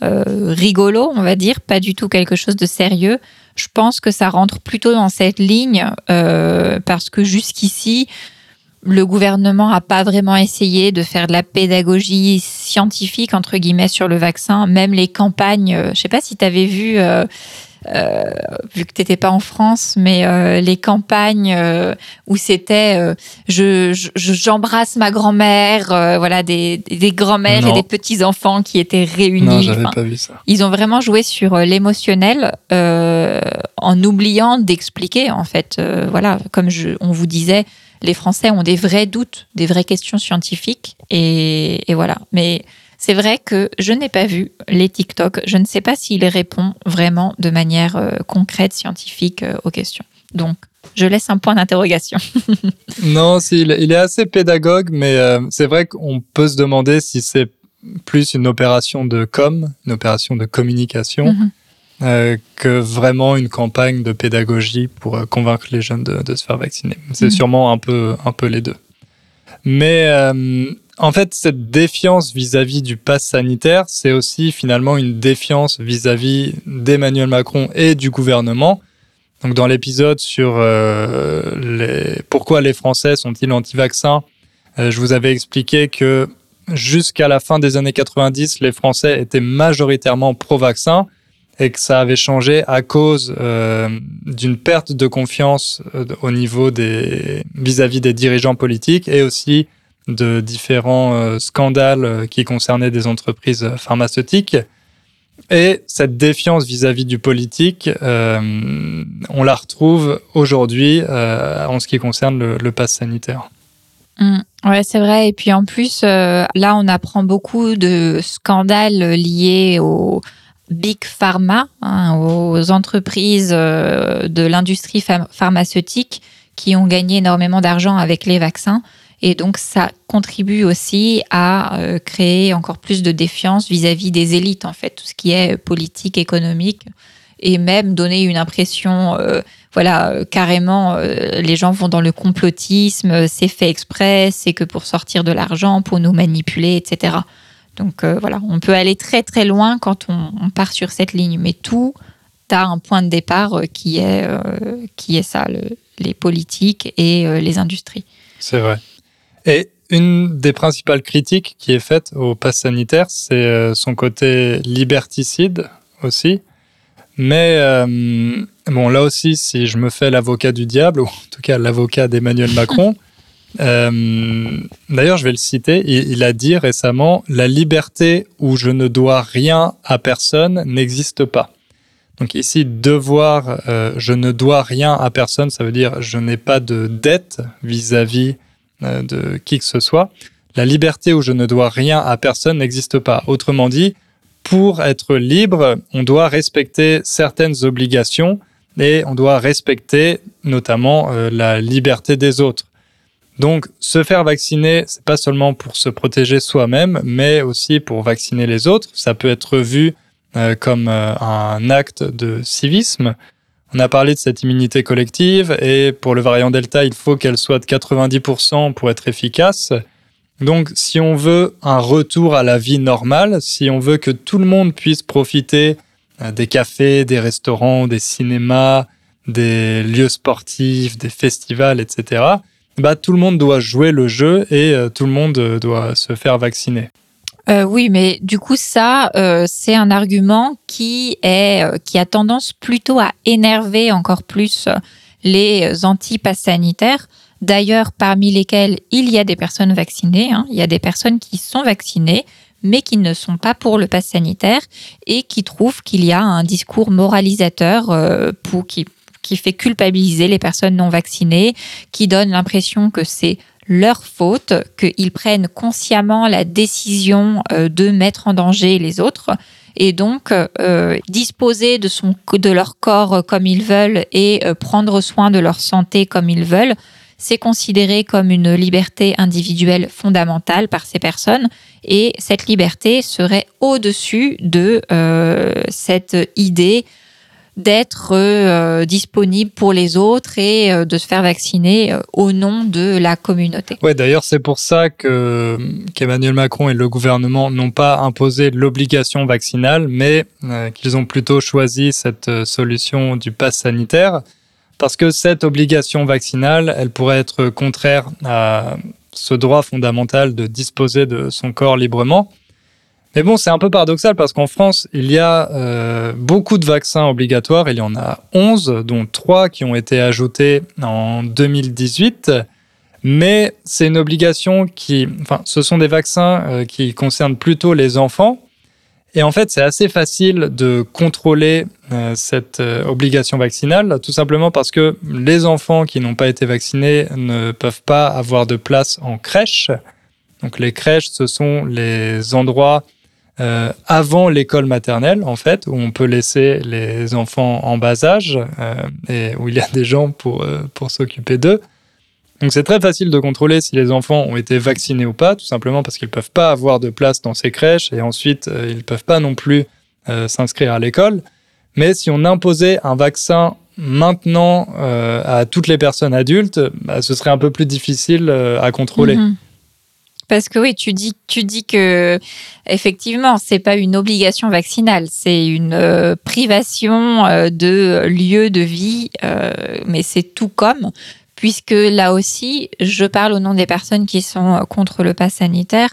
euh, rigolo, on va dire, pas du tout quelque chose de sérieux. Je pense que ça rentre plutôt dans cette ligne euh, parce que jusqu'ici, le gouvernement n'a pas vraiment essayé de faire de la pédagogie scientifique, entre guillemets, sur le vaccin. Même les campagnes, euh, je sais pas si tu vu euh, vu que tu n'étais pas en France, mais euh, les campagnes euh, où c'était je, j'embrasse ma grand-mère, voilà, des, des grands-mères et des petits-enfants qui étaient réunis. Non, j'avais pas vu ça. Ils ont vraiment joué sur l'émotionnel en oubliant d'expliquer, en fait. voilà, comme je, on vous disait, les Français ont des vrais doutes, des vraies questions scientifiques. Et, et voilà. Mais c'est vrai que je n'ai pas vu les TikTok. Je ne sais pas s'il répond vraiment de manière euh, concrète, scientifique euh, aux questions. Donc, je laisse un point d'interrogation. non, il, est assez pédagogue, mais euh, c'est vrai qu'on peut se demander si c'est plus une opération de com, une opération de communication, mhm. que vraiment une campagne de pédagogie pour convaincre les jeunes de, se faire vacciner. C'est mhm. sûrement un peu, un peu les deux. Mais en fait, cette défiance vis-à-vis du pass sanitaire, c'est aussi finalement une défiance vis-à-vis d'Emmanuel Macron et du gouvernement. Donc, dans l'épisode sur euh, les... pourquoi les Français sont-ils anti-vaccins, euh, je vous avais expliqué que jusqu'à la fin des années 90, les Français étaient majoritairement pro-vaccin et que ça avait changé à cause euh, d'une perte de confiance au niveau des vis-à-vis -vis des dirigeants politiques et aussi de différents euh, scandales euh, qui concernaient des entreprises pharmaceutiques. Et cette défiance vis-à-vis du politique, euh, on la retrouve aujourd'hui en ce qui concerne le, le pass sanitaire. Mmh. ouais, c'est vrai. Et puis en plus, là, on apprend beaucoup de scandales liés aux big pharma, hein, aux entreprises de l'industrie pharmaceutique qui ont gagné énormément d'argent avec les vaccins. Et donc, ça contribue aussi à euh, créer encore plus de défiance vis-à-vis des élites, en fait, tout ce qui est politique, économique, et même donner une impression, euh, voilà, euh, carrément, les gens vont dans le complotisme, c'est fait exprès, c'est que pour sortir de l'argent, pour nous manipuler, etc. Donc voilà, on peut aller très très loin quand on, part sur cette ligne, mais tout a un point de départ qui est, qui est ça, les politiques et les industries. C'est vrai. Et une des principales critiques qui est faite au pass sanitaire, c'est euh, son côté liberticide aussi. Mais euh, bon, là aussi, si je me fais l'avocat du diable, ou en tout cas l'avocat d'Emmanuel Macron, euh, d'ailleurs, je vais le citer, il, a dit récemment La liberté où je ne dois rien à personne n'existe pas. Donc ici, devoir, je ne dois rien à personne, ça veut dire je n'ai pas de dette vis-à-vis de qui que ce soit. La liberté où je ne dois rien à personne n'existe pas. Autrement dit, pour être libre, on doit respecter certaines obligations et on doit respecter notamment euh, la liberté des autres. Donc, se faire vacciner, c'est pas seulement pour se protéger soi-même, mais aussi pour vacciner les autres. Ça peut être vu euh, comme un acte de civisme. On a parlé de cette immunité collective et pour le variant Delta, il faut qu'elle soit de 90% pour être efficace. Donc si on veut un retour à la vie normale, si on veut que tout le monde puisse profiter euh, des cafés, des restaurants, des cinémas, des lieux sportifs, des festivals, etc., bah, tout le monde doit jouer le jeu et euh, tout le monde doit se faire vacciner. Euh, oui, mais du coup, ça, euh, c'est un argument qui est euh, qui a tendance plutôt à énerver encore plus les anti-pass sanitaires. D'ailleurs, parmi lesquels il y a des personnes vaccinées, hein. il y a des personnes qui sont vaccinées, mais qui ne sont pas pour le pass sanitaire et qui trouvent qu'il y a un discours moralisateur euh, pour, qui, qui fait culpabiliser les personnes non vaccinées, qui donne l'impression que c'est leur faute, qu'ils prennent consciemment la décision euh, de mettre en danger les autres et donc euh, disposer de, son, de leur corps comme ils veulent et prendre soin de leur santé comme ils veulent c'est considéré comme une liberté individuelle fondamentale par ces personnes et cette liberté serait au-dessus de euh, cette idée d'être euh, disponible pour les autres et euh, de se faire vacciner au nom de la communauté. Ouais, d'ailleurs, c'est pour ça que qu'Emmanuel Macron et le gouvernement n'ont pas imposé l'obligation vaccinale, mais qu'ils ont plutôt choisi cette solution du pass sanitaire parce que cette obligation vaccinale, elle pourrait être contraire à ce droit fondamental de disposer de son corps librement. Mais bon, c'est un peu paradoxal parce qu'en France, il y a euh, beaucoup de vaccins obligatoires. Il y en a 11, dont 3 qui ont été ajoutés en 2018. Mais c'est une obligation qui... Enfin, ce sont des vaccins euh, qui concernent plutôt les enfants. Et en fait, c'est assez facile de contrôler euh, cette obligation vaccinale, tout simplement parce que les enfants qui n'ont pas été vaccinés ne peuvent pas avoir de place en crèche. Donc les crèches, ce sont les endroits euh, avant l'école maternelle, en fait, où on peut laisser les enfants en bas âge et où il y a des gens pour, pour s'occuper d'eux. Donc c'est très facile de contrôler si les enfants ont été vaccinés ou pas, tout simplement parce qu'ils ne peuvent pas avoir de place dans ces crèches et ensuite euh, ils ne peuvent pas non plus euh, s'inscrire à l'école. Mais si on imposait un vaccin maintenant euh, à toutes les personnes adultes, bah, ce serait un peu plus difficile à contrôler. Mhm. Parce que oui, tu dis, tu dis que effectivement, c'est pas une obligation vaccinale, c'est une privation de lieu de vie, mais c'est tout comme puisque là aussi, je parle au nom des personnes qui sont contre le pass sanitaire.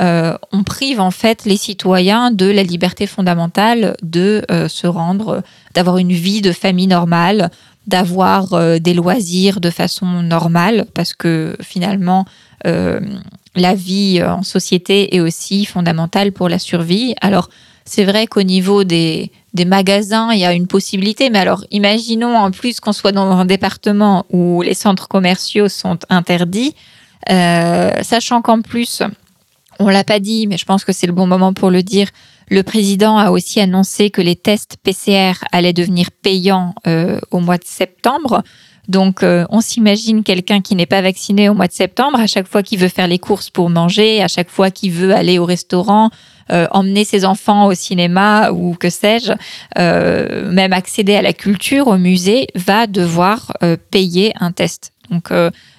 Euh, on prive en fait les citoyens de la liberté fondamentale de euh, se rendre, d'avoir une vie de famille normale, d'avoir euh, des loisirs de façon normale, parce que finalement, la vie en société est aussi fondamentale pour la survie. Alors, c'est vrai qu'au niveau des, des magasins, il y a une possibilité. Mais alors, imaginons en plus qu'on soit dans un département où les centres commerciaux sont interdits, euh, sachant qu'en plus, on l'a pas dit, mais je pense que c'est le bon moment pour le dire. Le président a aussi annoncé que les tests PCR allaient devenir payants euh, au mois de septembre. Donc, euh, on s'imagine quelqu'un qui n'est pas vacciné au mois de septembre, à chaque fois qu'il veut faire les courses pour manger, à chaque fois qu'il veut aller au restaurant, euh, emmener ses enfants au cinéma ou que sais-je, euh, même accéder à la culture, au musée, va devoir payer un test. Donc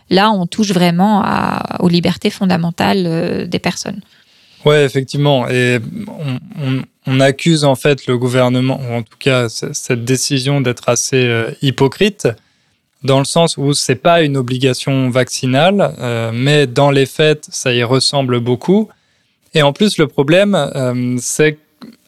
là, on touche vraiment aux libertés fondamentales des personnes. Oui, effectivement. Et on, on, accuse en fait le gouvernement, ou en tout cas cette décision d'être assez hypocrite dans le sens où c'est pas une obligation vaccinale, euh, mais dans les faits, ça y ressemble beaucoup. Et en plus, le problème, euh, c'est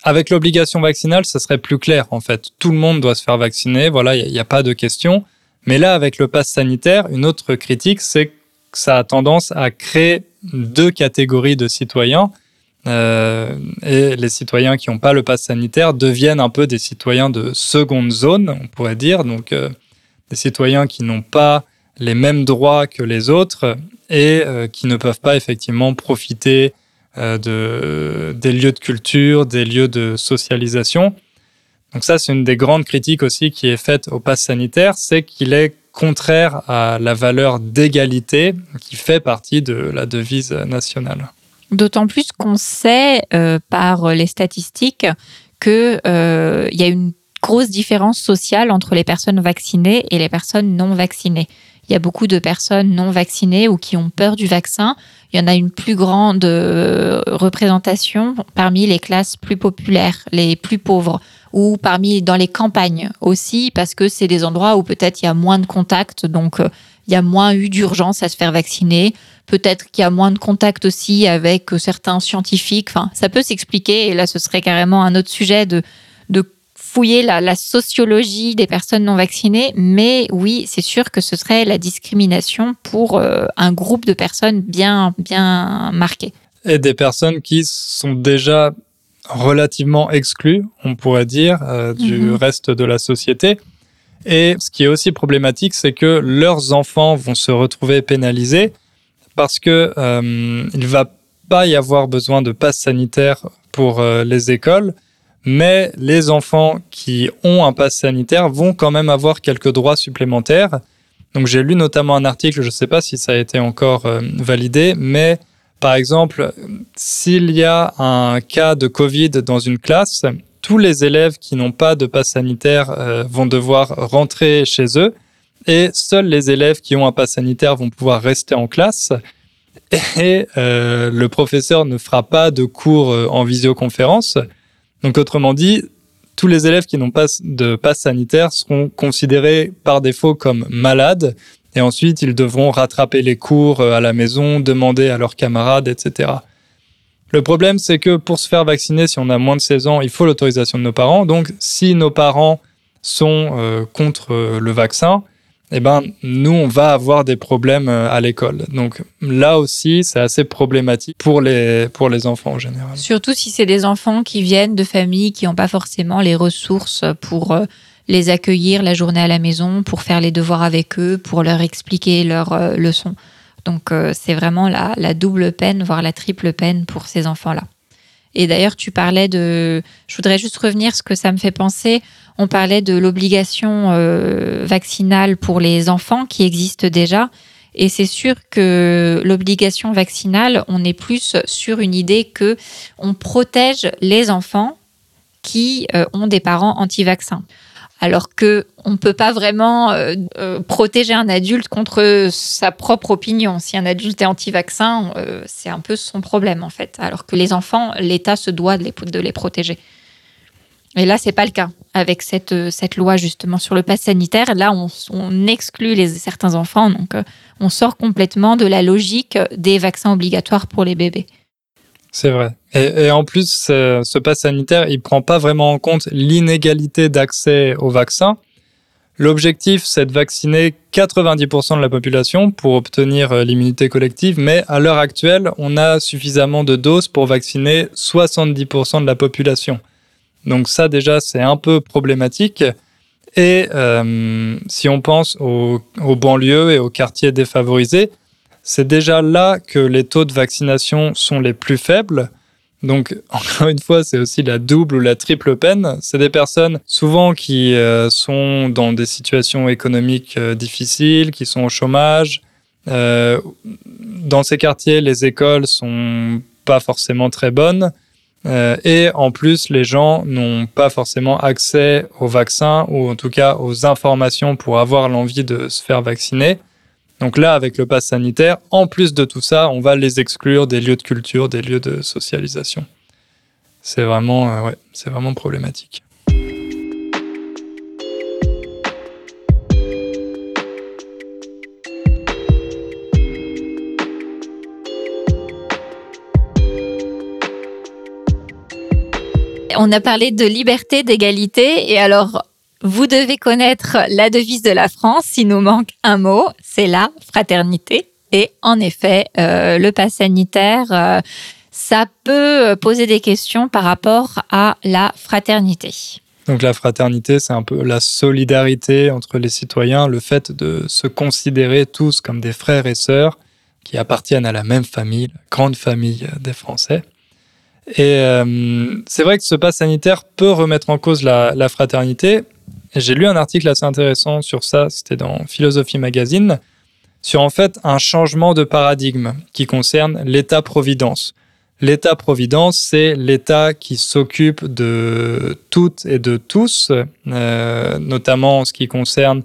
qu'avec l'obligation vaccinale, ça serait plus clair en fait. Tout le monde doit se faire vacciner, voilà, il n'y a, pas de question. Mais là, avec le pass sanitaire, une autre critique, c'est que ça a tendance à créer deux catégories de citoyens. Euh, et les citoyens qui n'ont pas le pass sanitaire deviennent un peu des citoyens de seconde zone, on pourrait dire. Donc, des citoyens qui n'ont pas les mêmes droits que les autres et euh, qui ne peuvent pas effectivement profiter euh, de, des lieux de culture, des lieux de socialisation. Donc ça, c'est une des grandes critiques aussi qui est faite au pass sanitaire, c'est qu'il est contraire à la valeur d'égalité qui fait partie de la devise nationale. D'autant plus qu'on sait euh, par les statistiques qu'il y a une grosse différence sociale entre les personnes vaccinées et les personnes non vaccinées. Il y a beaucoup de personnes non vaccinées ou qui ont peur du vaccin. Il y en a une plus grande euh, représentation parmi les classes plus populaires, les plus pauvres, ou parmi dans les campagnes aussi, parce que c'est des endroits où peut-être il y a moins de contacts, donc euh, il y a moins eu d'urgence à se faire vacciner. Peut-être qu'il y a moins de contacts aussi avec euh, certains scientifiques. Enfin, ça peut s'expliquer. Et là, ce serait carrément un autre sujet de de fouiller la, sociologie des personnes non vaccinées, mais oui, c'est sûr que ce serait la discrimination pour euh, un groupe de personnes bien, bien marqué. et des personnes qui sont déjà relativement exclues, on pourrait dire, euh, du Mhm. reste de la société. Et ce qui est aussi problématique, c'est que leurs enfants vont se retrouver pénalisés parce que euh, il va pas y avoir besoin de passe sanitaire pour euh, les écoles, mais les enfants qui ont un passe sanitaire vont quand même avoir quelques droits supplémentaires. Donc j'ai lu notamment un article, je ne sais pas si ça a été encore euh, validé, mais par exemple, s'il y a un cas de Covid dans une classe, tous les élèves qui n'ont pas de passe sanitaire euh, vont devoir rentrer chez eux et seuls les élèves qui ont un passe sanitaire vont pouvoir rester en classe. Et euh, le professeur ne fera pas de cours en visioconférence. Donc autrement dit, tous les élèves qui n'ont pas de passe sanitaire seront considérés par défaut comme malades et ensuite ils devront rattraper les cours euh, à la maison, demander à leurs camarades, etc. Le problème, c'est que pour se faire vacciner, si on a moins de 16 ans, il faut l'autorisation de nos parents. Donc, si nos parents sont euh, contre euh, le vaccin, eh ben, nous, on va avoir des problèmes euh, à l'école. Donc, là aussi, c'est assez problématique pour les, pour les enfants en général. Surtout si c'est des enfants qui viennent de familles qui n'ont pas forcément les ressources pour euh, les accueillir la journée à la maison, pour faire les devoirs avec eux, pour leur expliquer leurs euh, leçons. Donc euh, c'est vraiment la, la double peine, voire la triple peine pour ces enfants-là. Et d'ailleurs, tu parlais de... Je voudrais juste revenir, ce que ça me fait penser. On parlait de l'obligation euh, vaccinale pour les enfants qui existe déjà. Et c'est sûr que l'obligation vaccinale, on est plus sur une idée que on protège les enfants qui euh, ont des parents anti-vaccins. Alors que on ne peut pas vraiment euh, protéger un adulte contre sa propre opinion. Si un adulte est anti-vaccin, c'est un peu son problème en fait. Alors que les enfants, l'État se doit de les protéger. Et là, c'est pas le cas avec cette, euh, cette loi justement sur le pass sanitaire. Là, on, exclut certains enfants, donc euh, on sort complètement de la logique des vaccins obligatoires pour les bébés. C'est vrai. Et, en plus, ce, ce pass sanitaire, il prend pas vraiment en compte l'inégalité d'accès au vaccin. L'objectif, c'est de vacciner 90% de la population pour obtenir euh, l'immunité collective, mais à l'heure actuelle, on a suffisamment de doses pour vacciner 70% de la population. Donc ça, déjà, c'est un peu problématique. Et euh, si on pense aux, banlieues et aux quartiers défavorisés, c'est déjà là que les taux de vaccination sont les plus faibles. Donc, encore une fois, c'est aussi la double ou la triple peine. C'est des personnes souvent qui euh, sont dans des situations économiques euh, difficiles, qui sont au chômage. Dans ces quartiers, les écoles sont pas forcément très bonnes. Euh, et en plus, les gens n'ont pas forcément accès aux vaccins ou en tout cas aux informations pour avoir l'envie de se faire vacciner. Donc là, avec le pass sanitaire, en plus de tout ça, on va les exclure des lieux de culture, des lieux de socialisation. C'est vraiment, euh, ouais, c'est vraiment problématique. On a parlé de liberté, d'égalité, et alors vous devez connaître la devise de la France. S'il nous manque un mot, c'est la fraternité. Et en effet, euh, le pass sanitaire, euh, ça peut poser des questions par rapport à la fraternité. Donc la fraternité, c'est un peu la solidarité entre les citoyens, le fait de se considérer tous comme des frères et sœurs qui appartiennent à la même famille, la grande famille des Français. Et euh, c'est vrai que ce pass sanitaire peut remettre en cause la, fraternité. J'ai lu un article assez intéressant sur ça, c'était dans Philosophie Magazine, sur en fait un changement de paradigme qui concerne l'État-providence. L'État-providence, c'est l'État qui s'occupe de toutes et de tous, euh, notamment en ce qui concerne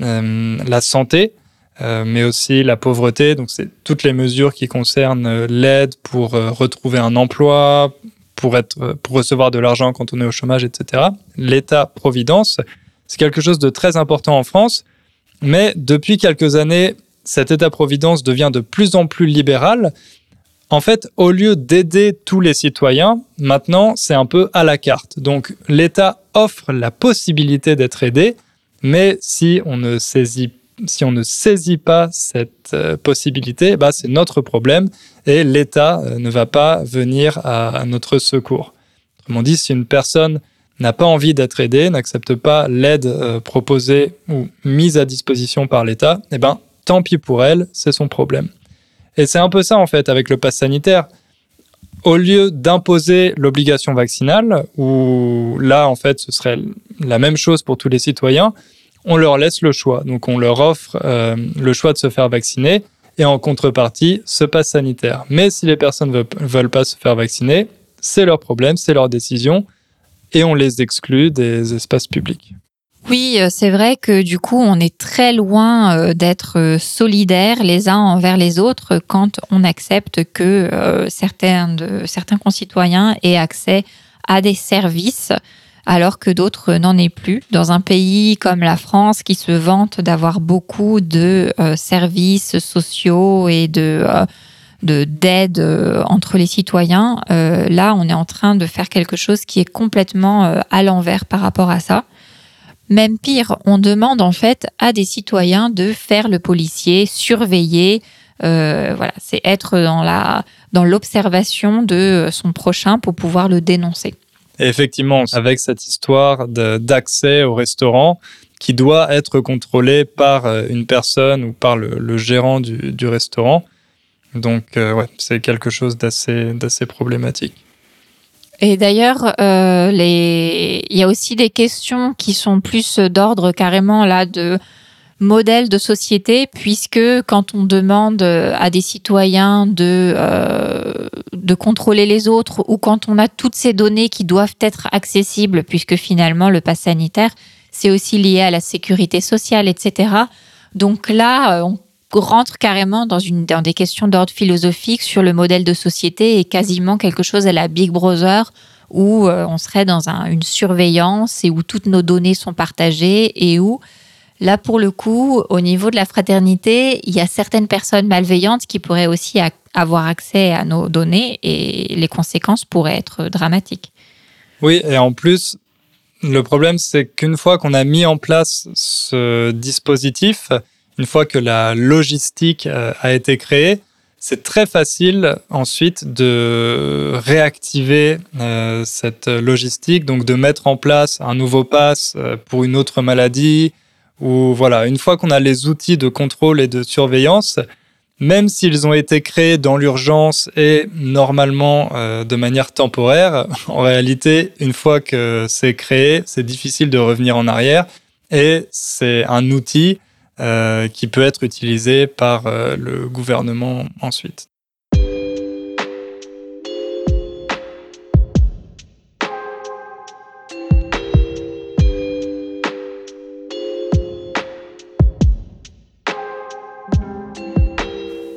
euh, la santé, euh, mais aussi la pauvreté. Donc, c'est toutes les mesures qui concernent euh, l'aide pour euh, retrouver un emploi, pour, être, pour recevoir de l'argent quand on est au chômage, etc. L'État-providence, c'est quelque chose de très important en France, mais depuis quelques années, cet État-providence devient de plus en plus libéral. En fait, au lieu d'aider tous les citoyens, maintenant, c'est un peu à la carte. Donc, l'État offre la possibilité d'être aidé, mais si on ne saisit si on ne saisit pas cette euh, possibilité, bah, c'est notre problème et l'État euh, ne va pas venir à, notre secours. Autrement dit, si une personne n'a pas envie d'être aidée, n'accepte pas l'aide euh, proposée ou mise à disposition par l'État, eh ben, tant pis pour elle, c'est son problème. Et c'est un peu ça en fait avec le pass sanitaire. Au lieu d'imposer l'obligation vaccinale, où là en fait ce serait la même chose pour tous les citoyens, on leur laisse le choix. Donc on leur offre euh, le choix de se faire vacciner et en contrepartie ce pass sanitaire. Mais si les personnes ne veulent pas se faire vacciner, c'est leur problème, c'est leur décision et on les exclut des espaces publics. Oui, euh, c'est vrai que du coup, on est très loin euh, d'être solidaires les uns envers les autres quand on accepte que certains, de, certains concitoyens aient accès à des services alors que d'autres n'en aient plus. Dans un pays comme la France qui se vante d'avoir beaucoup de euh, services sociaux et de euh, d'aide euh, entre les citoyens, là on est en train de faire quelque chose qui est complètement à l'envers par rapport à ça. Même pire, on demande en fait à des citoyens de faire le policier, surveiller, voilà, c'est être dans la dans l'observation de son prochain pour pouvoir le dénoncer. Et effectivement, avec cette histoire d'accès au restaurant qui doit être contrôlé par euh, une personne ou par le, gérant du, restaurant. Donc, euh, c'est quelque chose d'assez problématique. Et d'ailleurs, euh, il y a aussi des questions qui sont plus d'ordre carrément là de modèle de société, puisque quand on demande à des citoyens de, euh, de contrôler les autres ou quand on a toutes ces données qui doivent être accessibles, puisque finalement le pass sanitaire, c'est aussi lié à la sécurité sociale, etc. Donc là, euh, on rentre carrément dans, une, dans des questions d'ordre philosophique sur le modèle de société et quasiment quelque chose à la Big Brother où euh, on serait dans une surveillance et où toutes nos données sont partagées et où Là, pour le coup, au niveau de la fraternité, il y a certaines personnes malveillantes qui pourraient aussi avoir accès à nos données et les conséquences pourraient être dramatiques. Oui, et en plus, le problème, c'est qu'une fois qu'on a mis en place ce dispositif, une fois que la logistique euh, a été créée, c'est très facile ensuite de réactiver euh, cette logistique, donc de mettre en place un nouveau pass euh, pour une autre maladie, où voilà, une fois qu'on a les outils de contrôle et de surveillance, même s'ils ont été créés dans l'urgence et normalement euh, de manière temporaire, en réalité, une fois que c'est créé, c'est difficile de revenir en arrière et c'est un outil euh, qui peut être utilisé par euh, le gouvernement ensuite.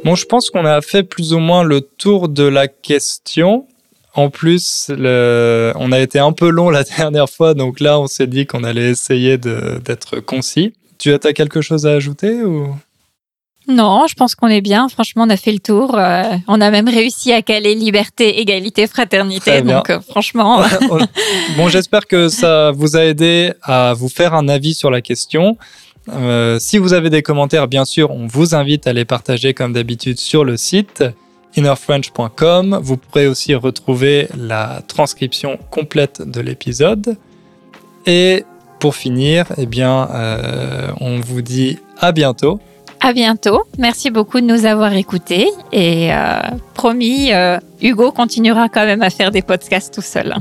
Bon, je pense qu'on a fait plus ou moins le tour de la question. En plus, on a été un peu long la dernière fois, donc là, on s'est dit qu'on allait essayer d'être concis. Tu as, quelque chose à ajouter ou? Non, je pense qu'on est bien. Franchement, on a fait le tour. Euh, on a même réussi à caler liberté, égalité, fraternité. Donc, euh, franchement. bon, j'espère que ça vous a aidé à vous faire un avis sur la question. Euh, si vous avez des commentaires, bien sûr, on vous invite à les partager comme d'habitude sur le site innerfrench.com. Vous pourrez aussi retrouver la transcription complète de l'épisode. Et pour finir, eh bien, euh, on vous dit à bientôt. À bientôt. Merci beaucoup de nous avoir écoutés. Et euh, promis, Hugo continuera quand même à faire des podcasts tout seul.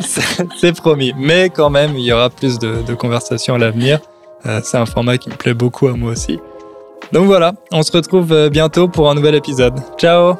C'est promis. Mais quand même, il y aura plus de, de conversations à l'avenir. Euh, c'est un format qui me plaît beaucoup à moi aussi. Donc voilà, on se retrouve euh, bientôt pour un nouvel épisode. Ciao